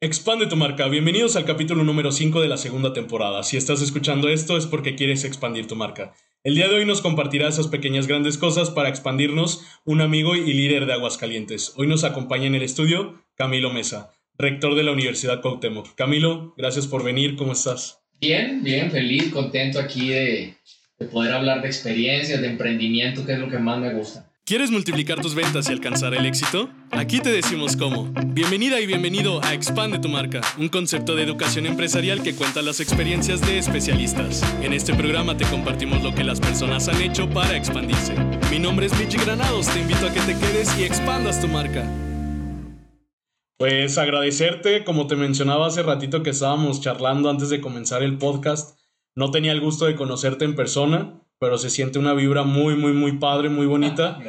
Expande tu marca. Bienvenidos al capítulo número 5 de la segunda temporada. Si estás escuchando esto es porque quieres expandir tu marca. El día de hoy nos compartirá esas pequeñas grandes cosas para expandirnos un amigo y líder de Aguascalientes. Hoy nos acompaña en el estudio Camilo Mesa, rector de la Universidad Cuauhtémoc. Camilo, gracias por venir. ¿Cómo estás? Bien, bien, feliz, contento aquí de, de poder hablar de experiencias, de emprendimiento, que es lo que más me gusta. ¿Quieres multiplicar tus ventas y alcanzar el éxito? Aquí te decimos cómo. Bienvenida y bienvenido a Expande tu marca, un concepto de educación empresarial que cuenta las experiencias de especialistas. En este programa te compartimos lo que las personas han hecho para expandirse. Mi nombre es Michi Granados, te invito a que te quedes y expandas tu marca. Pues agradecerte, como te mencionaba hace ratito que estábamos charlando antes de comenzar el podcast, no tenía el gusto de conocerte en persona, pero se siente una vibra muy, muy, muy padre, muy bonita.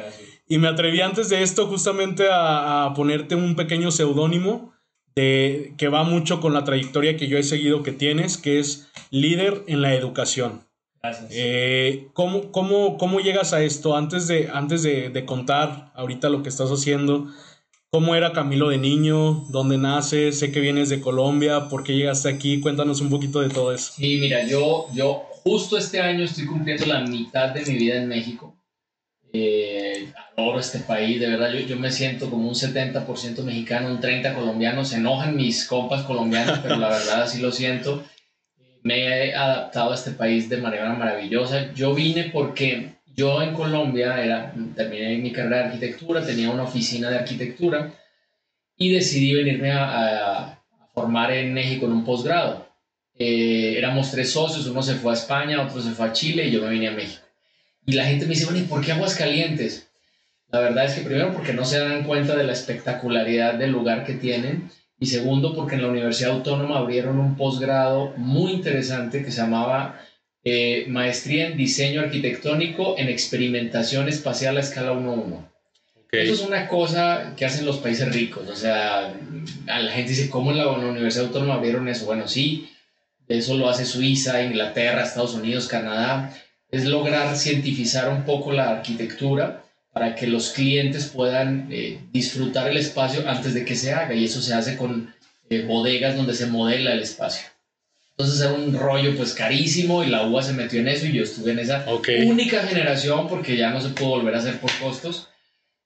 Y me atreví antes de esto justamente a, ponerte un pequeño seudónimo de, que va mucho con la trayectoria que yo he seguido que tienes, que es líder en la educación. Gracias. Eh, ¿cómo, cómo, cómo, llegas a esto? Antes, de, antes de, de, contar ahorita lo que estás haciendo, ¿cómo era Camilo de niño? ¿Dónde naces? Sé que vienes de Colombia. ¿Por qué llegaste aquí? Cuéntanos un poquito de todo eso. Sí, mira, yo, yo justo este año estoy cumpliendo la mitad de mi vida en México. Eh, adoro este país, de verdad yo, yo me siento como un 70% mexicano, un 30% colombiano. Se enojan mis compas colombianos, pero la verdad así lo siento. Me he adaptado a este país de manera maravillosa. Yo vine porque yo en Colombia era, terminé mi carrera de arquitectura, tenía una oficina de arquitectura y decidí venirme a, a, a formar en México en un posgrado. Eh, éramos tres socios, uno se fue a España, otro se fue a Chile y yo me vine a México. Y la gente me dice, bueno, ¿y por qué Aguascalientes? La verdad es que primero porque no se dan cuenta de la espectacularidad del lugar que tienen y segundo porque en la Universidad Autónoma abrieron un posgrado muy interesante que se llamaba eh, Maestría en Diseño Arquitectónico en Experimentación Espacial a Escala 1-1. Okay. Eso es una cosa que hacen los países ricos, o sea, a la gente dice, ¿cómo en la, en la Universidad Autónoma abrieron eso? Bueno, sí, eso lo hace Suiza, Inglaterra, Estados Unidos, Canadá, es lograr cientificar un poco la arquitectura para que los clientes puedan eh, disfrutar el espacio antes de que se haga y eso se hace con eh, bodegas donde se modela el espacio. Entonces era un rollo pues carísimo y la UA se metió en eso y yo estuve en esa okay. única generación porque ya no se pudo volver a hacer por costos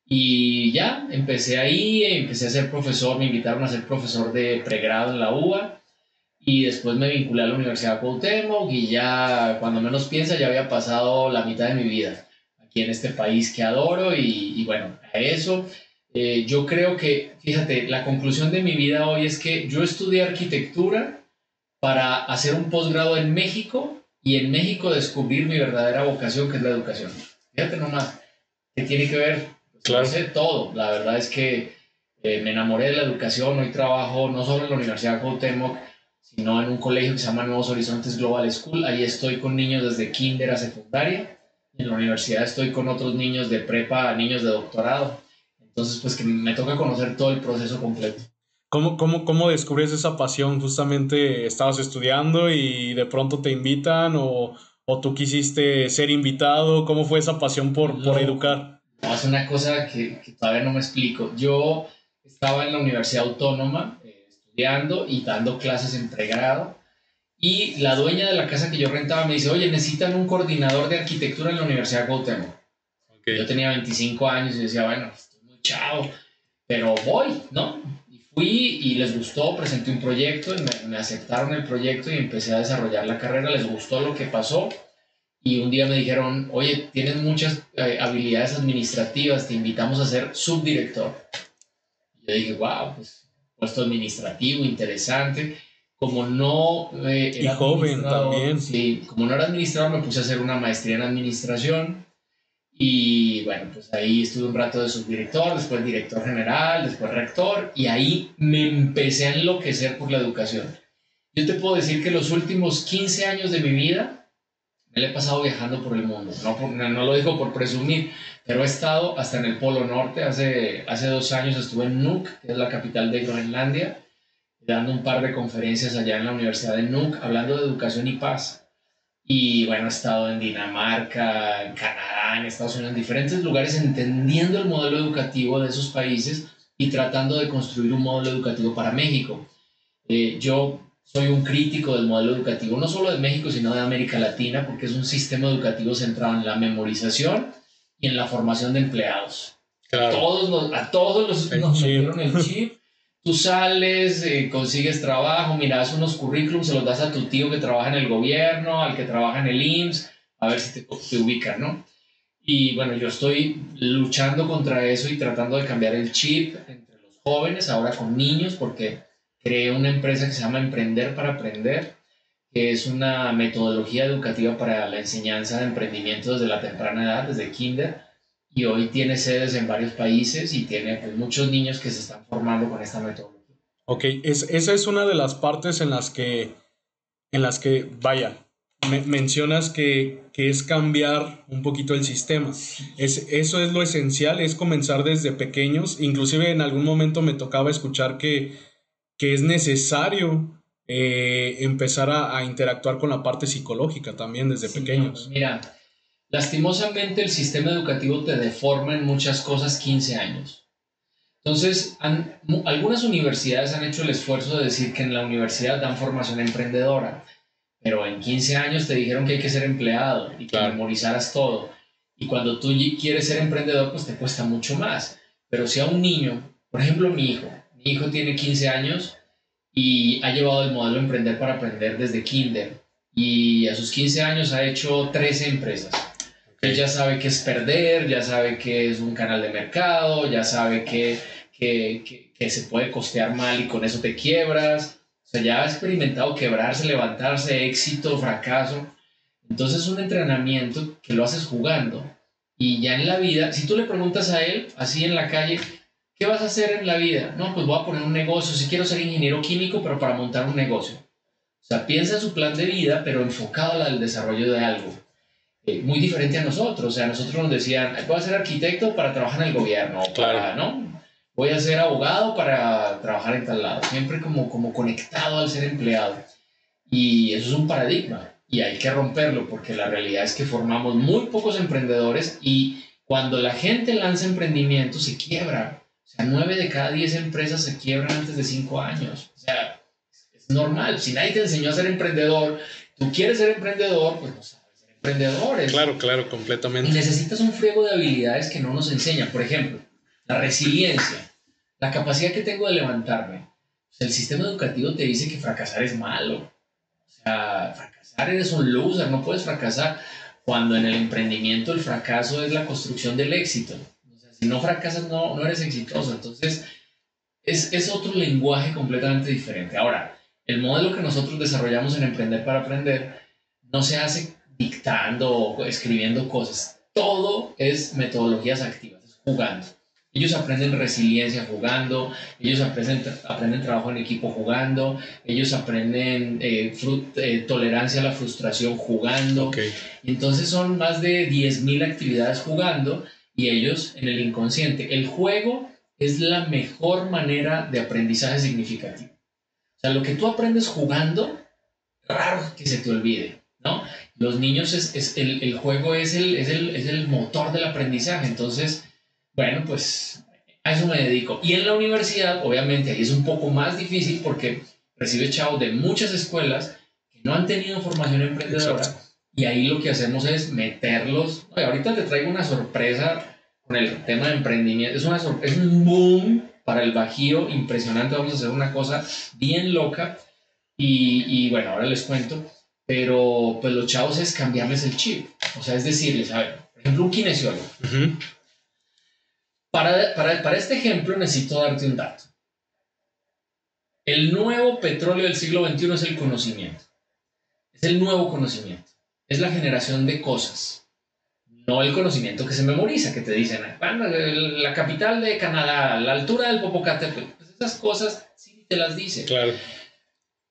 y ya empecé ahí, empecé a ser profesor, me invitaron a ser profesor de pregrado en la UA y después me vinculé a la Universidad Cuauhtémoc y ya cuando menos piensa ya había pasado la mitad de mi vida aquí en este país que adoro y, y bueno, a eso eh, yo creo que, fíjate, la conclusión de mi vida hoy es que yo estudié arquitectura para hacer un posgrado en México y en México descubrir mi verdadera vocación que es la educación. Fíjate nomás, ¿qué tiene que ver? Pues, claro. Sé todo, la verdad es que eh, me enamoré de la educación, hoy trabajo no solo en la Universidad Cuauhtémoc, sino en un colegio que se llama Nuevos Horizontes Global School. Ahí estoy con niños desde kinder a secundaria. En la universidad estoy con otros niños de prepa niños de doctorado. Entonces, pues que me toca conocer todo el proceso completo. ¿Cómo, cómo, cómo descubres esa pasión? Justamente estabas estudiando y de pronto te invitan o, o tú quisiste ser invitado. ¿Cómo fue esa pasión por, por educar? No, es una cosa que, que todavía no me explico. Yo estaba en la Universidad Autónoma estudiando y dando clases en pregrado. Y la dueña de la casa que yo rentaba me dice, oye, necesitan un coordinador de arquitectura en la Universidad Cuauhtémoc. Okay. Yo tenía 25 años y decía, bueno, estoy muy chavo, pero voy, ¿no? Y fui y les gustó, presenté un proyecto y me, me aceptaron el proyecto y empecé a desarrollar la carrera, les gustó lo que pasó y un día me dijeron, oye, tienes muchas eh, habilidades administrativas, te invitamos a ser subdirector. Y yo dije, wow, pues puesto administrativo interesante. Como no eh, era y joven también. Sí, como no era administrador, me puse a hacer una maestría en administración. Y bueno, pues ahí estuve un rato de subdirector, después director general, después rector, y ahí me empecé a enloquecer por la educación. Yo te puedo decir que los últimos 15 años de mi vida me la he pasado viajando por el mundo. No, por, no lo digo por presumir, pero he estado hasta en el Polo Norte. Hace, hace dos años estuve en Nuuk, que es la capital de Groenlandia, dando un par de conferencias allá en la Universidad de Nuuk, hablando de educación y paz. Y bueno, he estado en Dinamarca, en Canadá, en Estados Unidos, en diferentes lugares, entendiendo el modelo educativo de esos países y tratando de construir un modelo educativo para México. Eh, yo soy un crítico del modelo educativo, no solo de México, sino de América Latina, porque es un sistema educativo centrado en la memorización y en la formación de empleados. Todos a todos los, nos metieron el chip. Tú sales, eh, consigues trabajo, miras unos currículums, se los das a tu tío que trabaja en el gobierno, al que trabaja en el IMSS, a ver si te, te ubican, ¿no? Y bueno, yo estoy luchando contra eso y tratando de cambiar el chip entre los jóvenes, ahora con niños, porque creé una empresa que se llama Emprender para Aprender, que es una metodología educativa para la enseñanza de emprendimiento desde la temprana edad, desde kinder, y hoy tiene sedes en varios países y tiene pues, muchos niños que se están formando con esta metodología. Ok, es, esa es una de las partes en las que, en las que vaya, mencionas que, es cambiar un poquito el sistema. Es, eso es lo esencial, es comenzar desde pequeños. Inclusive en algún momento me tocaba escuchar que, que es necesario eh, empezar a, interactuar con la parte psicológica también desde pequeños. mira, lastimosamente el sistema educativo te deforma en muchas cosas 15 años. Entonces, algunas universidades han hecho el esfuerzo de decir que en la universidad dan formación emprendedora pero en 15 años te dijeron que hay que ser empleado y que memorizaras todo. Y cuando tú quieres ser emprendedor, pues te cuesta mucho más. Pero si a un niño, por ejemplo mi hijo, mi hijo tiene 15 años y ha llevado el modelo Emprender para Aprender desde kinder y a sus 15 años ha hecho 13 empresas. Él ya sabe qué es perder, ya sabe qué es un canal de mercado, ya sabe que, que, que se puede costear mal y con eso te quiebras sea, ya ha experimentado quebrarse, levantarse, éxito, fracaso. Entonces es un entrenamiento que lo haces jugando. Y ya en la vida, si tú le preguntas a él, así en la calle, ¿qué vas a hacer en la vida? No, pues voy a poner un negocio. Si quiero ser ingeniero químico, pero para montar un negocio. O sea, piensa en su plan de vida, pero enfocado al desarrollo de algo. Eh, muy diferente a nosotros. O sea, nosotros nos decían, voy a ser arquitecto para trabajar en el gobierno. Claro. ¿no? voy a ser abogado para trabajar en tal lado, siempre como, como conectado al ser empleado. Y eso es un paradigma y hay que romperlo porque la realidad es que formamos muy pocos emprendedores y cuando la gente lanza emprendimiento se quiebra. O sea, nueve de cada diez empresas se quiebran antes de cinco años. O sea, es normal. Si nadie te enseñó a ser emprendedor, tú quieres ser emprendedor, pues no sabes ser emprendedor. Claro, claro, completamente. Y necesitas un friego de habilidades que no nos enseñan. Por ejemplo, la resiliencia, la capacidad que tengo de levantarme. el sistema educativo te dice que fracasar es malo. O sea, fracasar eres un loser, no puedes fracasar. Cuando en el emprendimiento el fracaso es la construcción del éxito. Si no fracasas, no, no eres exitoso. Entonces, es, es otro lenguaje completamente diferente. Ahora, el modelo que nosotros desarrollamos en Emprender para Aprender no se hace dictando o escribiendo cosas. Todo es metodologías activas, es jugando. Ellos aprenden resiliencia jugando, ellos aprenden, aprenden trabajo en equipo jugando, ellos aprenden eh, eh, tolerancia a la frustración jugando. Entonces son más de 10.000 actividades jugando y ellos en el inconsciente. El juego es la mejor manera de aprendizaje significativo. O sea, lo que tú aprendes jugando, raro que se te olvide, ¿no? Los niños, es, es el, el, juego es el, es, el, es el motor del aprendizaje. Entonces, bueno, pues a eso me dedico. Y en la universidad, obviamente, ahí es un poco más difícil porque recibe chavos de muchas escuelas que no han tenido formación emprendedora. Y ahí lo que hacemos es meterlos. Oye, ahorita te traigo una sorpresa con el tema de emprendimiento. Es, una es un boom para el Bajío impresionante. Vamos a hacer una cosa bien loca. Y, y, bueno, ahora les cuento. Pero pues los chavos es cambiarles el chip. O sea, es decirles, a ver, por ejemplo, un kinesiólogo. Para, para, para este ejemplo necesito darte un dato. El nuevo petróleo del siglo XXI es el conocimiento. Es el nuevo conocimiento. Es la generación de cosas. No el conocimiento que se memoriza, que te dicen, la capital de Canadá, la altura del Popocatépetl. Pues esas cosas sí te las dice. Claro.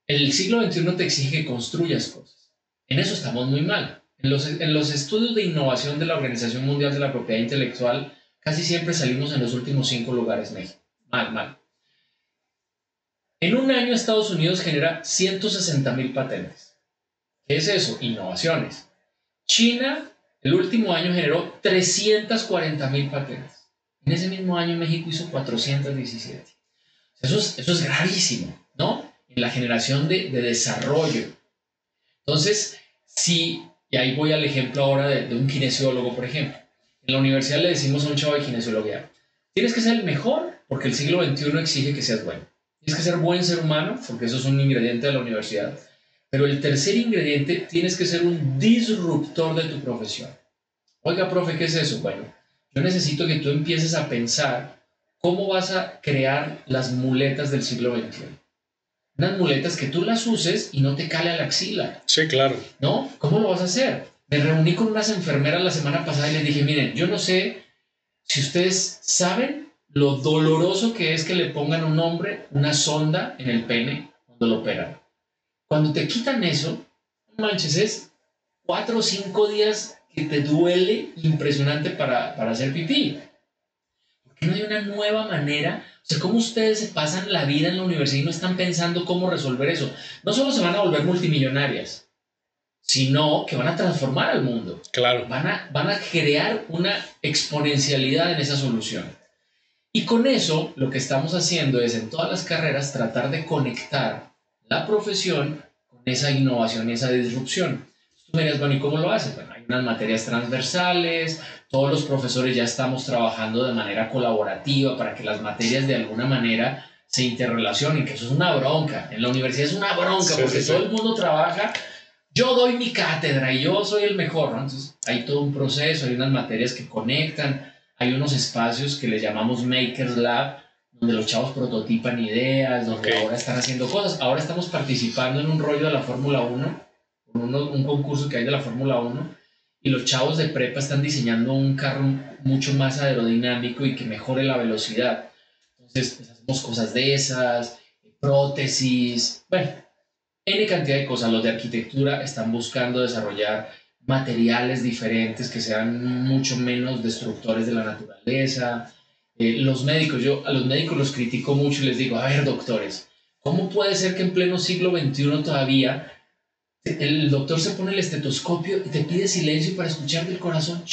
El siglo XXI te exige que construyas cosas. En eso estamos muy mal. En los, en los estudios de innovación de la Organización Mundial de la Propiedad Intelectual, casi siempre salimos en los últimos cinco lugares México. Mal, mal. En un año Estados Unidos genera 160 mil patentes. ¿Qué es eso? Innovaciones. China, el último año generó 340 mil patentes. En ese mismo año México hizo 417. Eso es, eso es gravísimo, ¿no? en la generación de, de desarrollo. Entonces, si, y ahí voy al ejemplo ahora de, de, un kinesiólogo, por ejemplo. En la universidad le decimos a un chavo de kinesiología, tienes que ser el mejor porque el siglo XXI exige que seas bueno. Tienes que ser buen ser humano porque eso es un ingrediente de la universidad. Pero el tercer ingrediente, tienes que ser un disruptor de tu profesión. Oiga, profe, ¿qué es eso? Bueno, yo necesito que tú empieces a pensar cómo vas a crear las muletas del siglo XXI. Unas muletas que tú las uses y no te cale a la axila. Sí, claro. ¿No? ¿Cómo lo vas a hacer? Me reuní con unas enfermeras la semana pasada y les dije, miren, yo no sé si ustedes saben lo doloroso que es que le pongan a un hombre una sonda en el pene cuando lo operan. Cuando te quitan eso, manches, es cuatro o cinco días que te duele impresionante para, para hacer pipí. ¿Por qué no hay una nueva manera? O sea, ¿cómo ustedes se pasan la vida en la universidad y no están pensando cómo resolver eso? No solo se van a volver multimillonarias, sino que van a transformar al mundo. Claro. Van a, van a crear una exponencialidad en esa solución. Y con eso, lo que estamos haciendo es en todas las carreras tratar de conectar la profesión con esa innovación y esa disrupción. Tú me dirías, bueno, ¿y cómo lo haces? Bueno, hay unas materias transversales, todos los profesores ya estamos trabajando de manera colaborativa para que las materias de alguna manera se interrelacionen, que eso es una bronca. En la universidad es una bronca porque todo el mundo trabaja yo doy mi cátedra y yo soy el mejor, ¿no? Entonces hay todo un proceso, hay unas materias que conectan, hay unos espacios que les llamamos Makers Lab, donde los chavos prototipan ideas, donde ahora están haciendo cosas. Ahora estamos participando en un rollo de la Fórmula 1, un, un concurso que hay de la Fórmula 1, y los chavos de prepa están diseñando un carro mucho más aerodinámico y que mejore la velocidad. Entonces, pues, hacemos cosas de esas, prótesis, bueno, N cantidad de cosas. Los de arquitectura están buscando desarrollar materiales diferentes que sean mucho menos destructores de la naturaleza. Eh, los médicos, yo a los médicos los critico mucho y les digo, a ver, doctores, ¿cómo puede ser que en pleno siglo XXI todavía el doctor se pone el estetoscopio y te pide silencio para escuchar del corazón?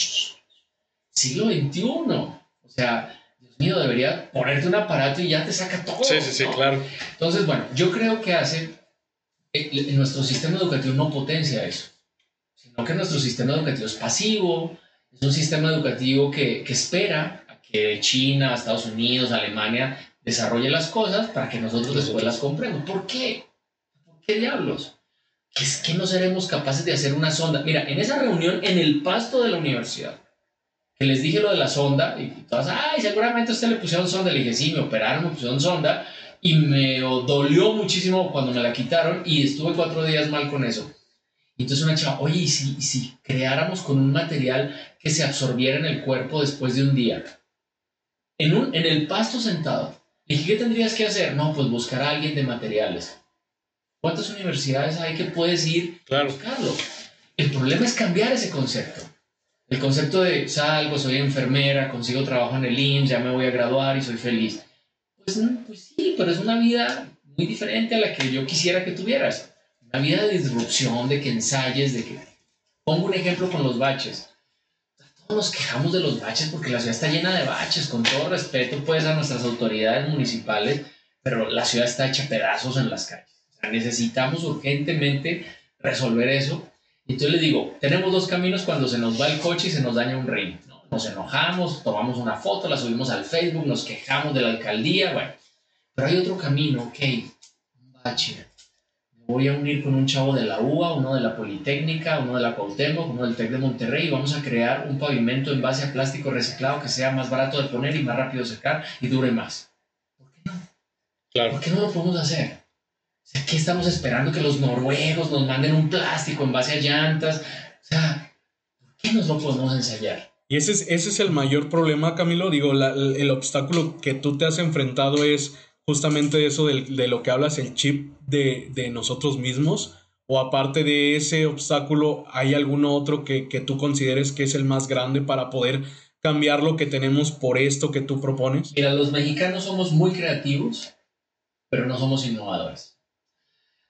Siglo XXI. O sea, Dios mío, debería ponerte un aparato y ya te saca todo. Sí, sí, sí, claro. Entonces, bueno, yo creo que hace eh, nuestro sistema educativo no potencia eso, sino que nuestro sistema educativo es pasivo, es un sistema educativo que, que espera que China, Estados Unidos, Alemania desarrolle las cosas para que nosotros después las compremos. ¿Por qué? ¿Por qué diablos? ¿Que es que no seremos capaces de hacer una sonda? Mira, en esa reunión en el pasto de la universidad, que les dije lo de la sonda, y todas, ay, seguramente a usted le pusieron sonda, le dije, sí, me operaron, me pusieron sonda, y me dolió muchísimo cuando me la quitaron y estuve cuatro días mal con eso. Y entonces una chava, oye, ¿y si, si creáramos con un material que se absorbiera en el cuerpo después de un día? En, un, en el pasto sentado. Le dije, ¿qué tendrías que hacer? No, pues buscar a alguien de materiales. ¿Cuántas universidades hay que puedes ir a buscarlo? El problema es cambiar ese concepto. El concepto de salgo, soy enfermera, consigo trabajo en el IMSS, ya me voy a graduar y soy feliz. Pues, pues, sí, pero es una vida muy diferente a la que yo quisiera que tuvieras. Una vida de disrupción, de que ensayes, de que... Pongo un ejemplo con los baches. Nos quejamos de los baches porque la ciudad está llena de baches, con todo respeto pues a nuestras autoridades municipales, pero la ciudad está hecha pedazos en las calles. necesitamos urgentemente resolver eso. Y entonces le digo, tenemos dos caminos cuando se nos va el coche y se nos daña un ring nos enojamos, tomamos una foto, la subimos al Facebook, nos quejamos de la alcaldía, bueno. Pero hay otro camino, ok, un bache. Voy a unir con un chavo de la UA, uno de la Politécnica, uno de la Cuauhtémoc, uno del TEC de Monterrey y vamos a crear un pavimento en base a plástico reciclado que sea más barato de poner y más rápido de secar y dure más. ¿Por qué no? Claro. ¿Por qué no lo podemos hacer? ¿Qué estamos esperando que los noruegos nos manden un plástico en base a llantas? O sea, ¿por qué nos lo podemos ensayar? Y ese es, ese es el mayor problema, Camilo. Digo, el obstáculo que tú te has enfrentado es justamente eso de, lo que hablas, el chip de, nosotros mismos. O aparte de ese obstáculo, ¿hay algún otro que, que tú consideres que es el más grande para poder cambiar lo que tenemos por esto que tú propones? Mira, los mexicanos somos muy creativos, pero no somos innovadores.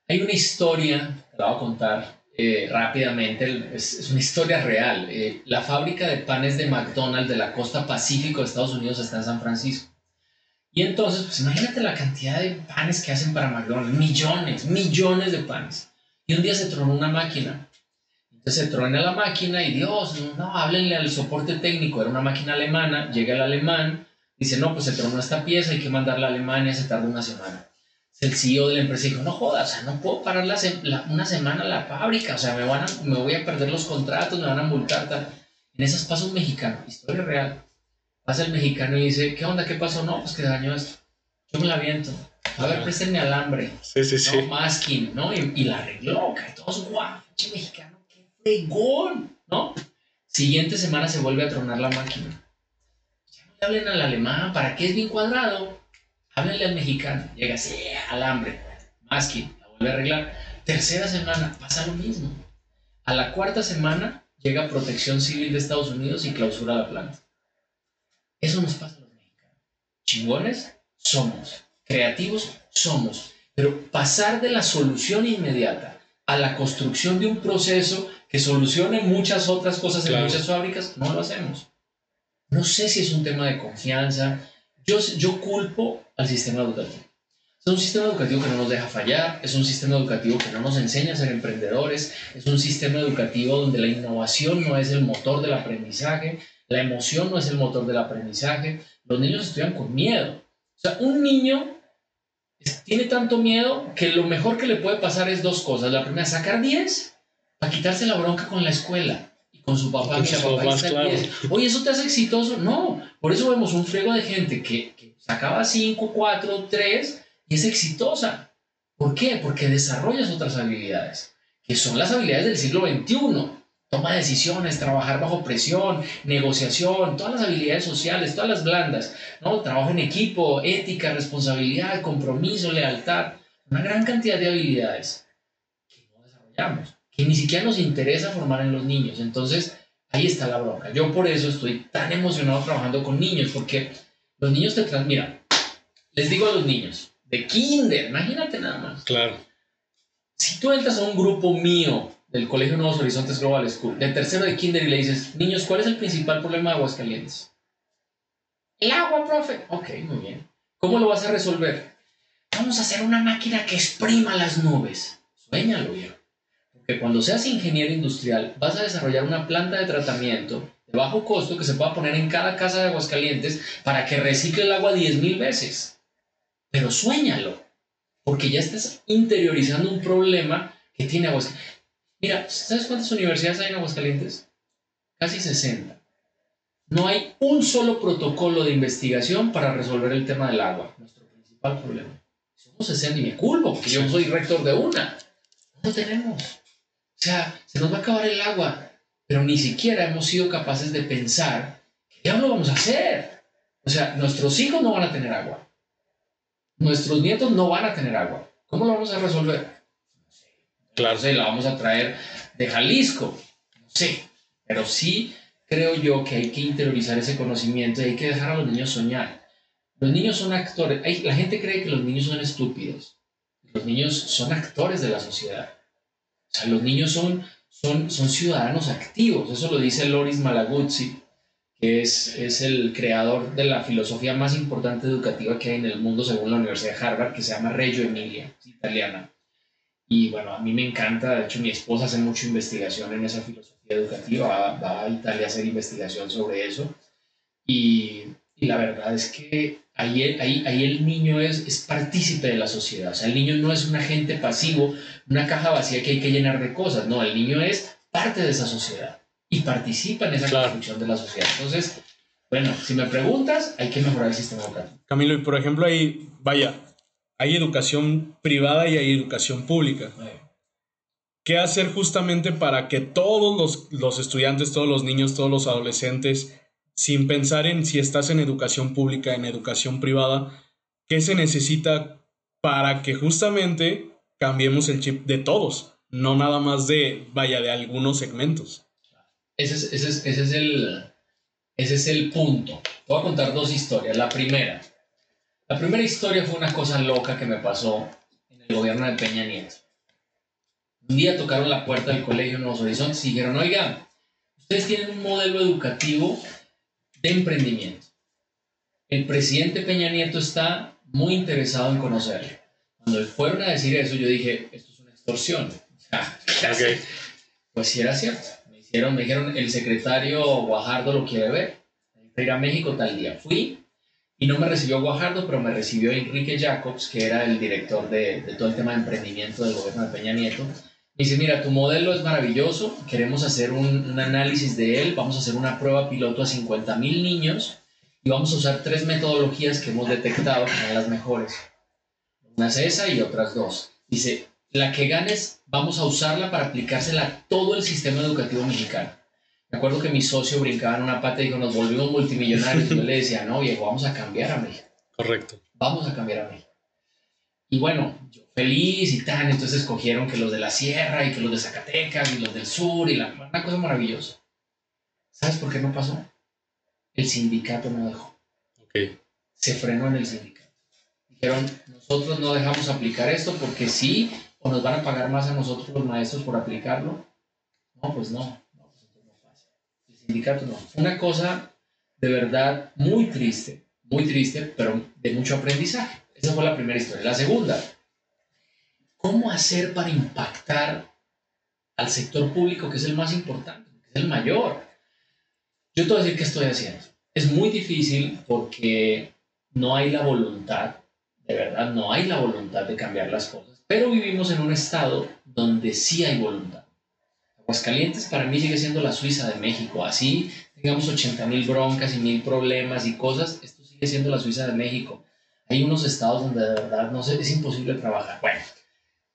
Hay una historia, te la voy a contar, eh, rápidamente, es, una historia real. Eh, la fábrica de panes de McDonald's de la costa pacífico de Estados Unidos está en San Francisco. Y entonces, pues imagínate la cantidad de panes que hacen para McDonald's, millones, millones de panes. Y un día se tronó una máquina. Entonces se truena la máquina y Dios, no, háblenle al soporte técnico, era una máquina alemana, llega el alemán, dice, no, pues se tronó esta pieza, hay que mandarla a Alemania, se tarda una semana. El CEO de la empresa dijo, no jodas, o sea, no puedo parar una semana la fábrica, o sea, me, van a, me voy a perder los contratos, me van a multar, tal. En esas pasa un mexicano, historia real. Pasa el mexicano y dice, ¿qué onda? ¿Qué pasó? No, pues que dañó esto. Yo me la viento. A ver, préstenme alambre. Sí, sí, sí. No, masking, ¿no? Y, la arregló, todos, guau, pinche mexicano, qué fregón, ¿no? Siguiente semana se vuelve a tronar la máquina. Ya no le hablen al alemán, ¿para qué es bien cuadrado? Háblenle al mexicano. Llega así, alambre, masking, la vuelve a arreglar. Tercera semana, pasa lo mismo. A la cuarta semana, llega Protección Civil de Estados Unidos y clausura la planta. Eso nos pasa a los mexicanos. Chingones somos, creativos somos, pero pasar de la solución inmediata a la construcción de un proceso que solucione muchas otras cosas en muchas fábricas, no lo hacemos. No sé si es un tema de confianza. Yo, yo culpo al sistema educativo. Es un sistema educativo que no nos deja fallar, es un sistema educativo que no nos enseña a ser emprendedores, es un sistema educativo donde la innovación no es el motor del aprendizaje, la emoción no es el motor del aprendizaje, los niños estudian con miedo. O sea, un niño tiene tanto miedo que lo mejor que le puede pasar es dos cosas. La primera, sacar 10 para quitarse la bronca con la escuela y con su papá. Mira, papá está 10. Oye, ¿eso te hace exitoso? No. Por eso vemos un friego de gente que, que sacaba 5, 4, 3 y es exitosa. ¿Por qué? Porque desarrollas otras habilidades, que son las habilidades del siglo XXI. Toma decisiones, trabajar bajo presión, negociación, todas las habilidades sociales, todas las blandas, ¿no? Trabajo en equipo, ética, responsabilidad, compromiso, lealtad, una gran cantidad de habilidades que no desarrollamos, que ni siquiera nos interesa formar en los niños. Entonces, ahí está la bronca. Yo por eso estoy tan emocionado trabajando con niños, porque los niños te transmiran. Les digo a los niños, de kinder, imagínate nada más. Claro. Si tú entras a un grupo mío del Colegio Nuevos Horizontes Global School, de tercero de kinder, y le dices, niños, ¿cuál es el principal problema de Aguascalientes? El agua, profe. Ok, muy bien. ¿Cómo lo vas a resolver? Vamos a hacer una máquina que exprima las nubes. Suéñalo, viejo. Porque cuando seas ingeniero industrial, vas a desarrollar una planta de tratamiento de bajo costo que se pueda poner en cada casa de Aguascalientes para que recicle el agua 10.000 veces pero suéñalo, porque ya estás interiorizando un problema que tiene Aguascalientes. Mira, ¿sabes cuántas universidades hay en Aguascalientes? Casi 60. No hay un solo protocolo de investigación para resolver el tema del agua, nuestro principal problema. Somos 60 y me culpo, porque yo soy rector de una. No tenemos. O sea, se nos va a acabar el agua, pero ni siquiera hemos sido capaces de pensar que ya no lo vamos a hacer. O sea, nuestros hijos no van a tener agua nuestros nietos no van a tener agua. ¿Cómo lo vamos a resolver? Claro. Sé, la vamos a traer de Jalisco. No sé. Pero sí creo yo que hay que interiorizar ese conocimiento y hay que dejar a los niños soñar. Los niños son actores. la gente cree que los niños son estúpidos. Los niños son actores de la sociedad. O sea, los niños son, son, son ciudadanos activos. Eso lo dice Loris Malaguzzi que es, es el creador de la filosofía más importante educativa que hay en el mundo según la Universidad de Harvard, que se llama Reggio Emilia, italiana. Y bueno, a mí me encanta, de hecho mi esposa hace mucha investigación en esa filosofía educativa, va, a Italia a hacer investigación sobre eso. Y, y la verdad es que ahí, ahí, ahí el niño es, es partícipe de la sociedad, o sea, el niño no es un agente pasivo, una caja vacía que hay que llenar de cosas, no, el niño es parte de esa sociedad y participa en esa construcción de la sociedad. Entonces, bueno, si me preguntas, hay que mejorar el sistema educativo. Camilo, y por ejemplo, ahí, vaya, hay educación privada y hay educación pública. ¿Qué hacer justamente para que todos los, los estudiantes, todos los niños, todos los adolescentes, sin pensar en si estás en educación pública, en educación privada, qué se necesita para que justamente cambiemos el chip de todos, no nada más de, vaya, de algunos segmentos? Ese es, ese es, ese es, el, ese es el punto. Te voy a contar dos historias. La primera. La primera historia fue una cosa loca que me pasó en el gobierno de Peña Nieto. Un día tocaron la puerta del colegio Nuevos Horizontes y dijeron, oigan, ustedes tienen un modelo educativo de emprendimiento. el presidente Peña Nieto está muy interesado en conocerle. Cuando fueron a decir eso, yo dije, esto es una extorsión. Pues sí era cierto. Me, hicieron, me dijeron, el secretario Guajardo lo quiere ver. Ir a México tal día. Fui y no me recibió Guajardo, pero me recibió Enrique Jacobs, que era el director de, de todo el tema de emprendimiento del gobierno de Peña Nieto. Me dice, mira, tu modelo es maravilloso, queremos hacer un, un análisis de él, vamos a hacer una prueba piloto a 50 mil niños y vamos a usar tres metodologías que hemos detectado que son las mejores. Una es esa y otras dos. Dice, la que ganes, vamos a usarla para aplicársela a todo el sistema educativo mexicano. Me acuerdo que mi socio brincaba en una pata y dijo, nos volvimos multimillonarios. Y yo le decía, no, viejo, vamos a cambiar a México. Correcto. Vamos a cambiar a México. Y bueno, yo feliz y tal, entonces escogieron que los de la sierra y que los de Zacatecas y los del sur y la, una cosa maravillosa. ¿Sabes por qué no pasó? El sindicato no dejó. Okay. Se frenó en el sindicato. Dijeron, nosotros no dejamos aplicar esto porque sí, o nos van a pagar más a nosotros los maestros por aplicarlo. No, pues no Una cosa de verdad muy triste, muy triste, pero de mucho aprendizaje. Esa fue la primera historia. La segunda, ¿cómo hacer para impactar al sector público, que es el más importante, el mayor? Yo te voy a decir qué estoy haciendo. Es muy difícil porque no hay la voluntad, de verdad, no hay la voluntad de cambiar las cosas, pero vivimos en un estado donde sí hay voluntad. Aguascalientes para mí sigue siendo la Suiza de México. Así tengamos 80 mil broncas y mil problemas y cosas, esto sigue siendo la Suiza de México. Hay unos estados donde de verdad no es imposible trabajar. Bueno,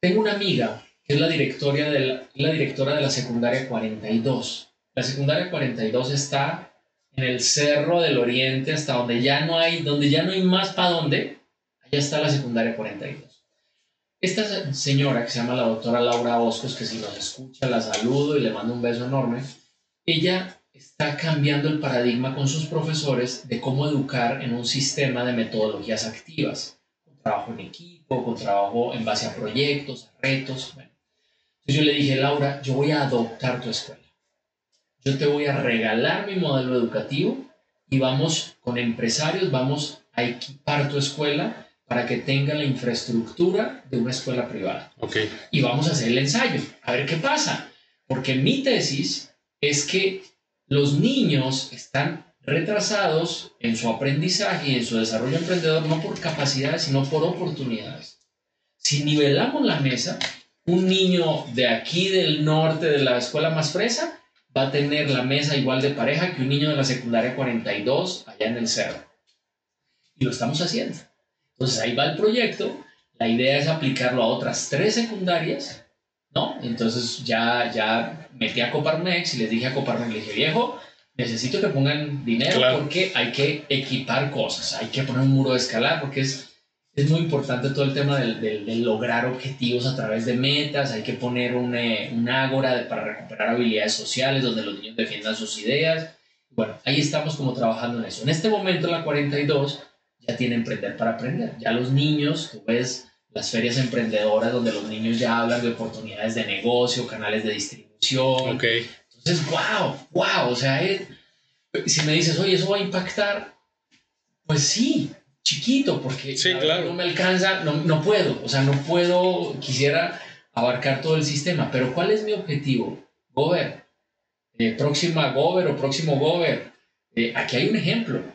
tengo una amiga que es la, directora de la, la directora de la secundaria 42. La secundaria 42 está en el Cerro del Oriente, hasta donde ya no hay, donde ya no hay más para dónde, allá está la secundaria 42. Esta señora que se llama la doctora Laura Boscos, que si nos escucha la saludo y le mando un beso enorme, ella está cambiando el paradigma con sus profesores de cómo educar en un sistema de metodologías activas, con trabajo en equipo, con trabajo en base a proyectos, a retos. Bueno. Entonces yo le dije, Laura, yo voy a adoptar tu escuela. Yo te voy a regalar mi modelo educativo y vamos con empresarios, vamos a equipar tu escuela para que tenga la infraestructura de una escuela privada. Okay. Y vamos a hacer el ensayo, a ver qué pasa. Porque mi tesis es que los niños están retrasados en su aprendizaje y en su desarrollo emprendedor no por capacidades, sino por oportunidades. Si nivelamos la mesa, un niño de aquí del norte de la escuela más fresa va a tener la mesa igual de pareja que un niño de la secundaria 42 allá en el cerro. Y lo estamos haciendo. Entonces ahí va el proyecto, la idea es aplicarlo a otras tres secundarias, ¿no? Entonces ya, ya metí a Coparmex y les dije a Coparmex, le dije, viejo, necesito que pongan dinero porque hay que equipar cosas, hay que poner un muro de escalar porque es, es muy importante todo el tema del, lograr objetivos a través de metas, hay que poner un, eh, un ágora para recuperar habilidades sociales donde los niños defiendan sus ideas. Bueno, ahí estamos como trabajando en eso. En este momento, la 42 ya tiene Emprender para Aprender. Ya los niños, tú ves las ferias emprendedoras donde los niños ya hablan de oportunidades de negocio, canales de distribución. Okay. Entonces, wow, wow, o sea, eh, si me dices, oye, eso va a impactar, pues sí, chiquito, porque sí, claro. no me alcanza, no, no puedo, o sea, no puedo, quisiera abarcar todo el sistema, pero ¿cuál es mi objetivo? Gober, eh, próxima Gober o próximo Gober. Eh, aquí hay un ejemplo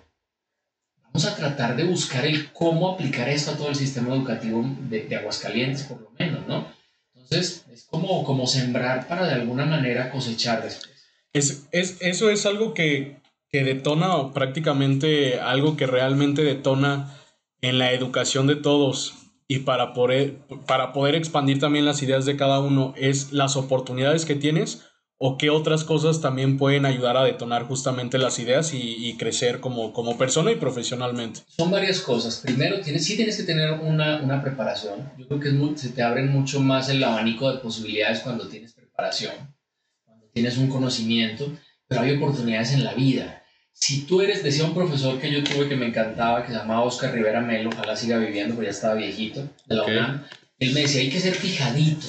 vamos a tratar de buscar el cómo aplicar esto a todo el sistema educativo de, Aguascalientes, por lo menos, ¿no? Entonces, es como, como sembrar para de alguna manera cosechar después. Es, es, eso es algo que, que detona prácticamente algo que realmente detona en la educación de todos y para poder, para poder expandir también las ideas de cada uno es las oportunidades que tienes o qué otras cosas también pueden ayudar a detonar justamente las ideas y, crecer como, como persona y profesionalmente? Son varias cosas. Primero, tienes, sí tienes que tener una, una preparación. Yo creo que se te abren mucho más el abanico de posibilidades cuando tienes preparación, cuando tienes un conocimiento, pero hay oportunidades en la vida. Si tú eres, decía un profesor que yo tuve que me encantaba, que se llamaba Oscar Rivera Melo, ojalá siga viviendo, porque ya estaba viejito, de la UNAM, él me decía, hay que ser fijadito.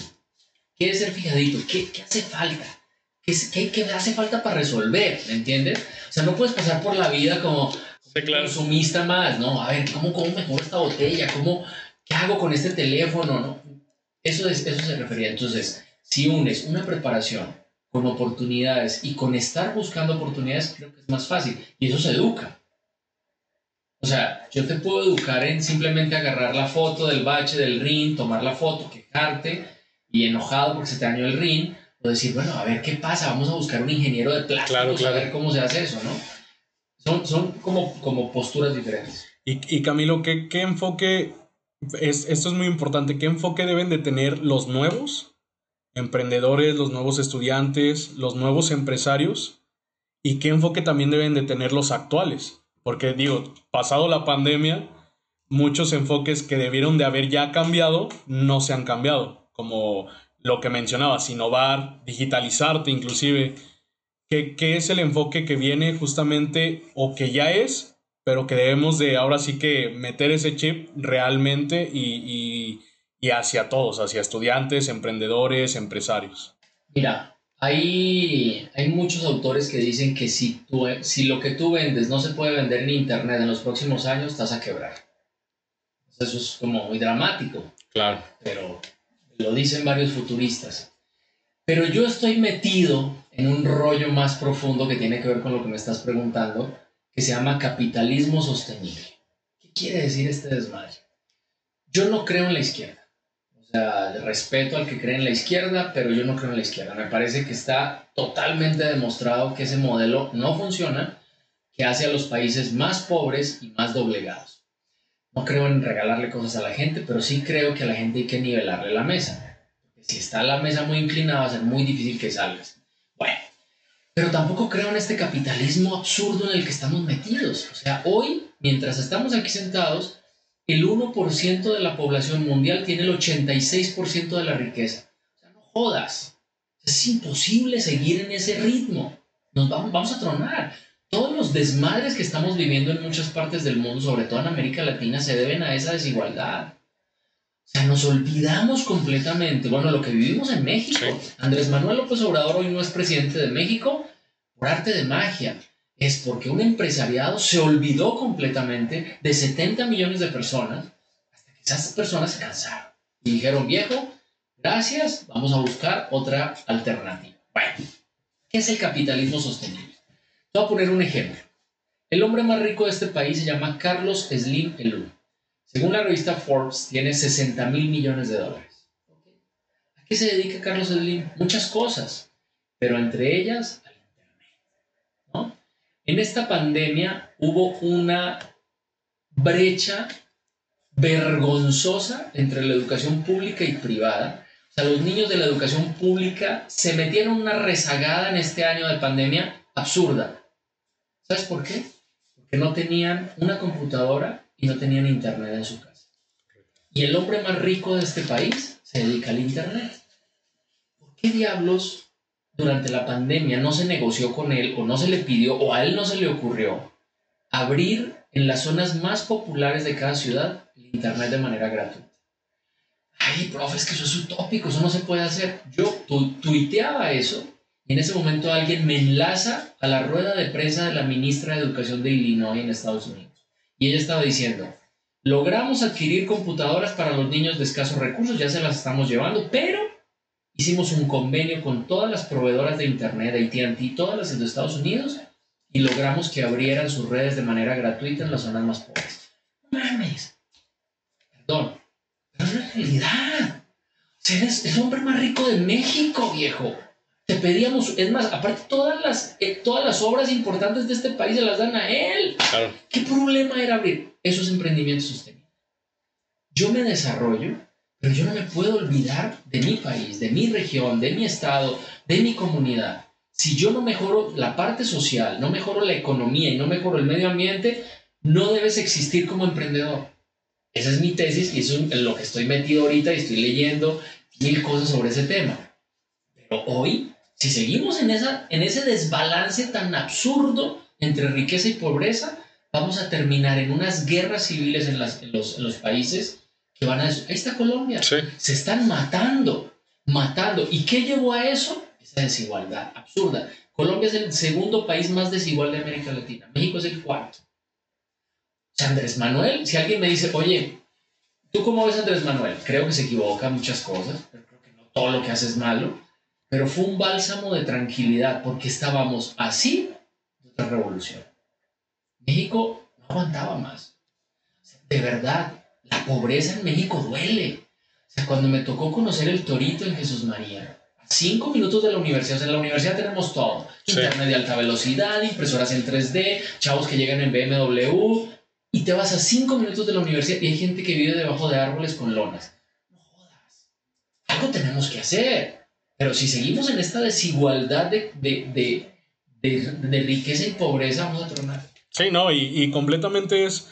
¿Qué es ser fijadito? ¿Qué, qué hace falta? ¿Qué, qué, hace falta para resolver? ¿Me entiendes? O sea, no puedes pasar por la vida como, consumista más, ¿no? A ver, ¿cómo, cómo mejor esta botella? ¿Cómo, ¿Qué hago con este teléfono? ¿no? Eso, es, eso se refería. Entonces, si unes una preparación con oportunidades y con estar buscando oportunidades, creo que es más fácil. Y eso se educa. O sea, yo te puedo educar en simplemente agarrar la foto del bache del ring, tomar la foto, quejarte y enojado porque se te dañó el ring, decir, bueno, a ver qué pasa, vamos a buscar un ingeniero de plástico a ver cómo se hace eso, ¿no? Son, son como, como posturas diferentes. Y, y Camilo, ¿qué, ¿qué, enfoque, es, esto es muy importante, qué enfoque deben de tener los nuevos emprendedores, los nuevos estudiantes, los nuevos empresarios? ¿Y qué enfoque también deben de tener los actuales? Porque digo, pasado la pandemia, muchos enfoques que debieron de haber ya cambiado no se han cambiado, como lo que mencionabas, innovar, digitalizarte inclusive. ¿Qué, ¿Qué, es el enfoque que viene justamente o que ya es, pero que debemos de ahora sí que meter ese chip realmente y, y, y hacia todos, hacia estudiantes, emprendedores, empresarios? Mira, hay, hay muchos autores que dicen que si, tú, si lo que tú vendes no se puede vender en Internet en los próximos años, estás a quebrar. Eso es como muy dramático. Claro. Pero lo dicen varios futuristas. Pero yo estoy metido en un rollo más profundo que tiene que ver con lo que me estás preguntando, que se llama capitalismo sostenible. ¿Qué quiere decir este desmadre? Yo no creo en la izquierda sea, respeto al que cree en la izquierda, pero yo no creo en la izquierda. Me parece que está totalmente demostrado que ese modelo no funciona, que hace a los países más pobres y más doblegados. No creo en regalarle cosas a la gente, pero sí creo que a la gente hay que nivelarle la mesa. si está la mesa muy inclinada, va a ser muy difícil que salgas. Bueno, pero tampoco creo en este capitalismo absurdo en el que estamos metidos. O sea, hoy, mientras estamos aquí sentados, el 1% de la población mundial tiene el 86% de la riqueza. O sea, no jodas. Es imposible seguir en ese ritmo. Nos vamos, vamos a tronar. Todos los desmadres que estamos viviendo en muchas partes del mundo, sobre todo en América Latina, se deben a esa desigualdad. O sea, nos olvidamos completamente. Bueno, lo que vivimos en México. Andrés Manuel López Obrador hoy no es presidente de México por arte de magia es porque un empresariado se olvidó completamente de 70 millones de personas hasta que esas personas se cansaron y dijeron, viejo, gracias, vamos a buscar otra alternativa. Bueno, ¿qué es el capitalismo sostenible? Voy a poner un ejemplo. El hombre más rico de este país se llama Carlos Slim Elú. Según la revista Forbes, tiene 60 mil millones de dólares. ¿A qué se dedica Carlos Slim? Muchas cosas, pero entre ellas en esta pandemia hubo una brecha vergonzosa entre la educación pública y privada. O sea, los niños de la educación pública se metieron una rezagada en este año de pandemia absurda. ¿Sabes por qué? Porque no tenían una computadora y no tenían internet en su casa. Y el hombre más rico de este país se dedica al internet. ¿Por qué diablos durante la pandemia no se negoció con él o no se le pidió o a él no se le ocurrió abrir en las zonas más populares de cada ciudad el Internet de manera gratuita. Ay, profe, es que eso es utópico, eso no se puede hacer. Yo tuiteaba eso en ese momento alguien me enlaza a la rueda de prensa de la ministra de Educación de Illinois en Estados Unidos. Y ella estaba diciendo, logramos adquirir computadoras para los niños de escasos recursos, ya se las estamos llevando, pero hicimos un convenio con todas las proveedoras de Internet, ATT, todas las de Estados Unidos, y logramos que abrieran sus redes de manera gratuita en las zonas más pobres. Mames. Perdón. Pero es una realidad. eres el hombre más rico de México, viejo. Te pedíamos, es más, aparte todas las, eh, todas las obras importantes de este país se las dan a él. ¿Qué problema era abrir esos emprendimientos sostenibles? Yo me desarrollo pero yo no me puedo olvidar de mi país, de mi región, de mi estado, de mi comunidad. Si yo no mejoro la parte social, no mejoro la economía y no mejoro el medio ambiente, no debes existir como emprendedor. Esa es mi tesis y eso es en lo que estoy metido ahorita y estoy leyendo mil cosas sobre ese tema. Pero hoy, si seguimos en, esa, en ese desbalance tan absurdo entre riqueza y pobreza, vamos a terminar en unas guerras civiles en, los, en los países van a... Ahí está Colombia. Se están matando, matando. ¿Y qué llevó a eso? Esa desigualdad absurda. Colombia es el segundo país más desigual de América Latina. México es el cuarto. Andrés Manuel, si alguien me dice, oye, ¿tú cómo ves a Andrés Manuel? Creo que se equivoca en muchas cosas, pero creo que no todo lo que hace es malo. Pero fue un bálsamo de tranquilidad porque estábamos así de otra revolución. México no aguantaba más. De verdad, la pobreza en México duele. O sea, cuando me tocó conocer el torito en Jesús María, a cinco minutos de la universidad, o sea, en la universidad tenemos todo. Internet de alta velocidad, impresoras en 3D, chavos que llegan en BMW, y te vas a cinco minutos de la universidad y hay gente que vive debajo de árboles con lonas. No jodas. Algo tenemos que hacer. Pero si seguimos en esta desigualdad de, de, de, de riqueza y pobreza, vamos a tronar. Sí, no, y, y completamente es,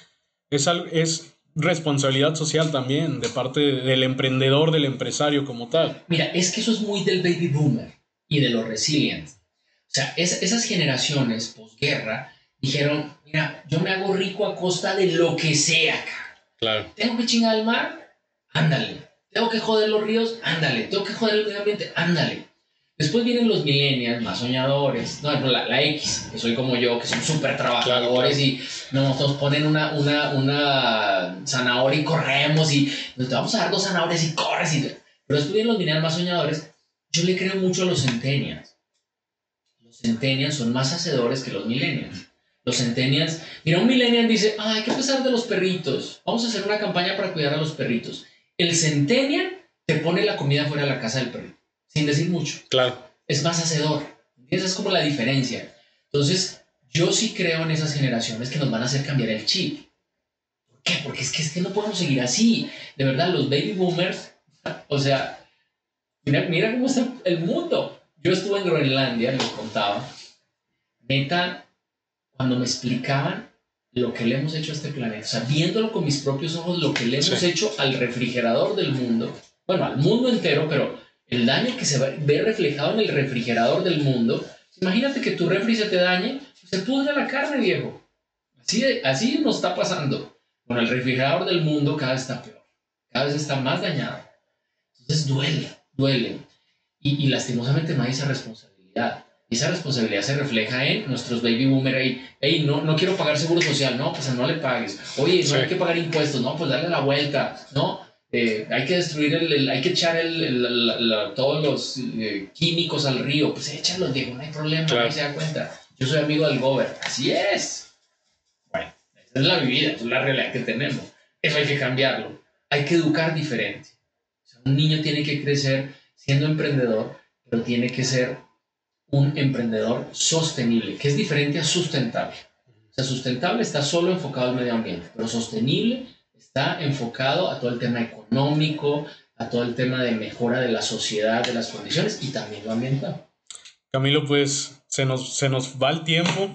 es, es responsabilidad social también de parte del emprendedor, del empresario como tal. Mira, es que eso es muy del baby boomer y de los resilient. O sea, es, esas generaciones posguerra dijeron, mira, yo me hago rico a costa de lo que sea. Claro. Tengo que chingar al mar, ándale. Tengo que joder los ríos, ándale. Tengo que joder el medio ambiente, ándale. Después vienen los millennials más soñadores, no, la, la X, que soy como yo, que son súper trabajadores y nos, ponen una, una, una zanahoria y corremos y nos vamos a dar dos zanahorias y corres. Y, pero después vienen los millennials más soñadores. Yo le creo mucho a los centennials. Los centennials son más hacedores que los millennials. Los centennials, mira, un millennial dice, ay, qué pesar de los perritos, vamos a hacer una campaña para cuidar a los perritos. El centennial te pone la comida fuera de la casa del perrito sin decir mucho. Claro. Es más hacedor. Esa es como la diferencia. Entonces, yo sí creo en esas generaciones que nos van a hacer cambiar el chip. ¿Por qué? Porque es que, es que no podemos seguir así. De verdad, los baby boomers, o sea, mira, mira cómo está el mundo. Yo estuve en Groenlandia, les contaba. Neta, cuando me explicaban lo que le hemos hecho a este planeta, o sea, viéndolo con mis propios ojos, lo que le hemos hecho al refrigerador del mundo, bueno, al mundo entero, pero el daño que se ve reflejado en el refrigerador del mundo. Imagínate que tu refri se te dañe, se pudre la carne, viejo. Así, así nos está pasando. Con el refrigerador del mundo cada vez está peor, cada vez está más dañado. Entonces duele, duele. Y, y lastimosamente no hay esa responsabilidad. Y esa responsabilidad se refleja en nuestros baby boomers ahí. Hey, no, no quiero pagar seguro social, no, pues no le pagues. Oye, no hay que pagar impuestos, no, pues dale la vuelta, no eh, hay que destruir el, hay que echar el, todos los eh, químicos al río, pues échalos, Diego, no hay problema, no se da cuenta. Yo soy amigo del gober, así es. Bueno, esa es la vida, es la realidad que tenemos. Eso hay que cambiarlo. Hay que educar diferente. un niño tiene que crecer siendo emprendedor, pero tiene que ser un emprendedor sostenible, que es diferente a sustentable. O sea, sustentable está solo enfocado al medio ambiente, pero sostenible está enfocado a todo el tema económico, a todo el tema de mejora de la sociedad, de las condiciones y también lo ambiental. Camilo, pues se nos, se nos va el tiempo.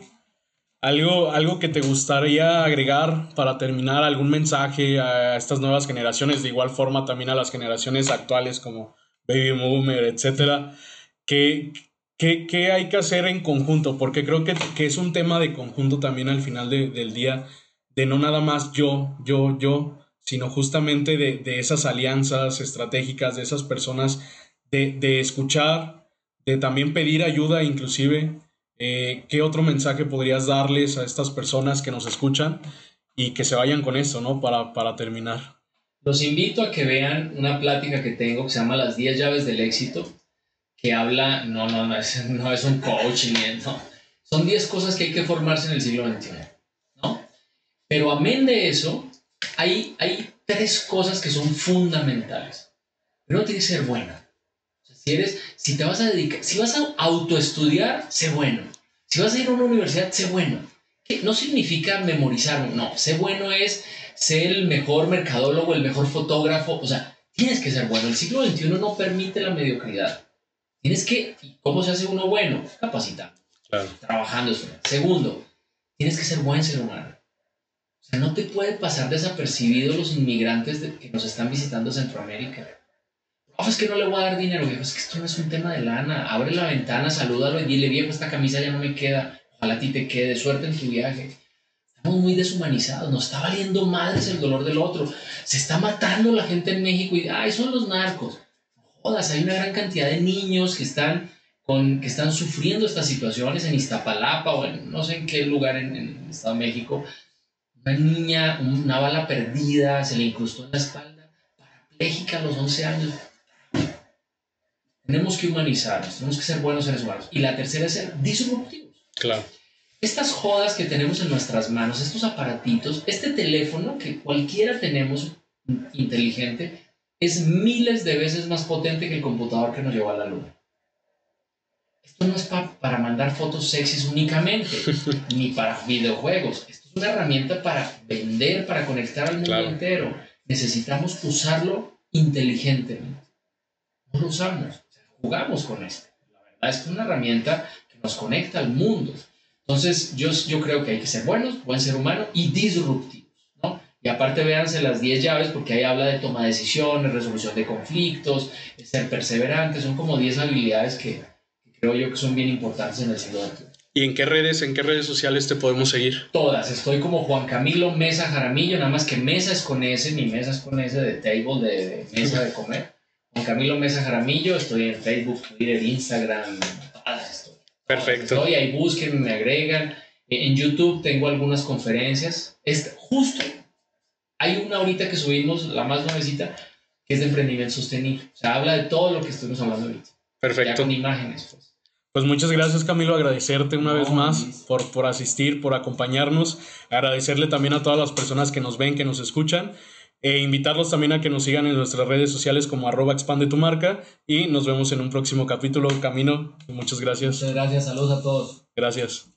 ¿Algo, algo que te gustaría agregar para terminar, algún mensaje a estas nuevas generaciones, de igual forma también a las generaciones actuales como Baby Boomer, etcétera? ¿Qué, qué, qué hay que hacer en conjunto? Porque creo que, que, es un tema de conjunto también al final de, del día de no nada más yo, yo, yo, sino justamente de, esas alianzas estratégicas, de esas personas, de, escuchar, de también pedir ayuda inclusive. Eh, ¿Qué otro mensaje podrías darles a estas personas que nos escuchan y que se vayan con eso, ¿no? Para, para terminar. Los invito a que vean una plática que tengo que se llama Las 10 llaves del éxito, que habla, no, no, no es, no es un coaching, no. Son 10 cosas que hay que formarse en el siglo XXI. Pero amén de eso, hay, hay tres cosas que son fundamentales. Primero tiene que ser buena. si, eres, si te vas a dedicar, si vas a autoestudiar, sé bueno. Si vas a ir a una universidad, sé bueno. No significa memorizar, no. Sé bueno es ser el mejor mercadólogo, el mejor fotógrafo. O sea, tienes que ser bueno. El siglo XXI no permite la mediocridad. Tienes que, ¿cómo se hace uno bueno? Capacitando. Trabajando. Segundo, tienes que ser buen ser humano. O sea, no te puede pasar desapercibido los inmigrantes que nos están visitando Centroamérica. Oh, es que no le voy a dar dinero, viejo. Es que esto no es un tema de lana. Abre la ventana, salúdalo y dile, viejo, esta camisa ya no me queda. Ojalá a ti te quede. Suerte en tu viaje. Estamos muy deshumanizados. Nos está valiendo madres el dolor del otro. Se está matando la gente en México y, ay, son los narcos. Jodas, hay una gran cantidad de niños que están, con, que están sufriendo estas situaciones en Iztapalapa o en no sé en qué lugar en, en el Estado de México Una niña, una bala perdida, se le incrustó en la espalda, parapléjica a los 11 años. Tenemos que humanizarnos, tenemos que ser buenos seres humanos. Y la tercera es ser disruptivos. Claro. Estas jodas que tenemos en nuestras manos, estos aparatitos, este teléfono que cualquiera tenemos inteligente, es miles de veces más potente que el computador que nos llevó a la luna. Esto no es para mandar fotos sexys únicamente, ni para videojuegos. Esto es una herramienta para vender, para conectar al mundo entero. Necesitamos usarlo inteligentemente. No lo usamos, jugamos con esto. La verdad es que es una herramienta que nos conecta al mundo. Entonces, yo, yo creo que hay que ser buenos, buen ser humano y disruptivos. Y aparte, véanse las 10 llaves, porque ahí habla de toma de decisiones, resolución de conflictos, ser perseverante. Son como 10 habilidades que, creo yo que son bien importantes en el siglo XXI. ¿Y en qué redes, en qué redes sociales te podemos seguir? Todas. Estoy como Juan Camilo Mesa Jaramillo, nada más que mesa es con S, mi mesa es con S de table, de, mesa de comer. Juan Camilo Mesa Jaramillo, estoy en Facebook, Twitter, Instagram, todas estoy. Perfecto. Estoy ahí, busquen, me agregan. En YouTube tengo algunas conferencias. Es justo, hay una ahorita que subimos, la más nuevecita, que es de emprendimiento sostenible. O sea, habla de todo lo que estuvimos hablando ahorita. Perfecto. con imágenes, pues. Pues muchas gracias Camilo, agradecerte una vez más por, por asistir, por acompañarnos, agradecerle también a todas las personas que nos ven, que nos escuchan, e invitarlos también a que nos sigan en nuestras redes sociales como arroba expande tu marca y nos vemos en un próximo capítulo. Camino, muchas gracias. Muchas gracias, saludos a todos. Gracias.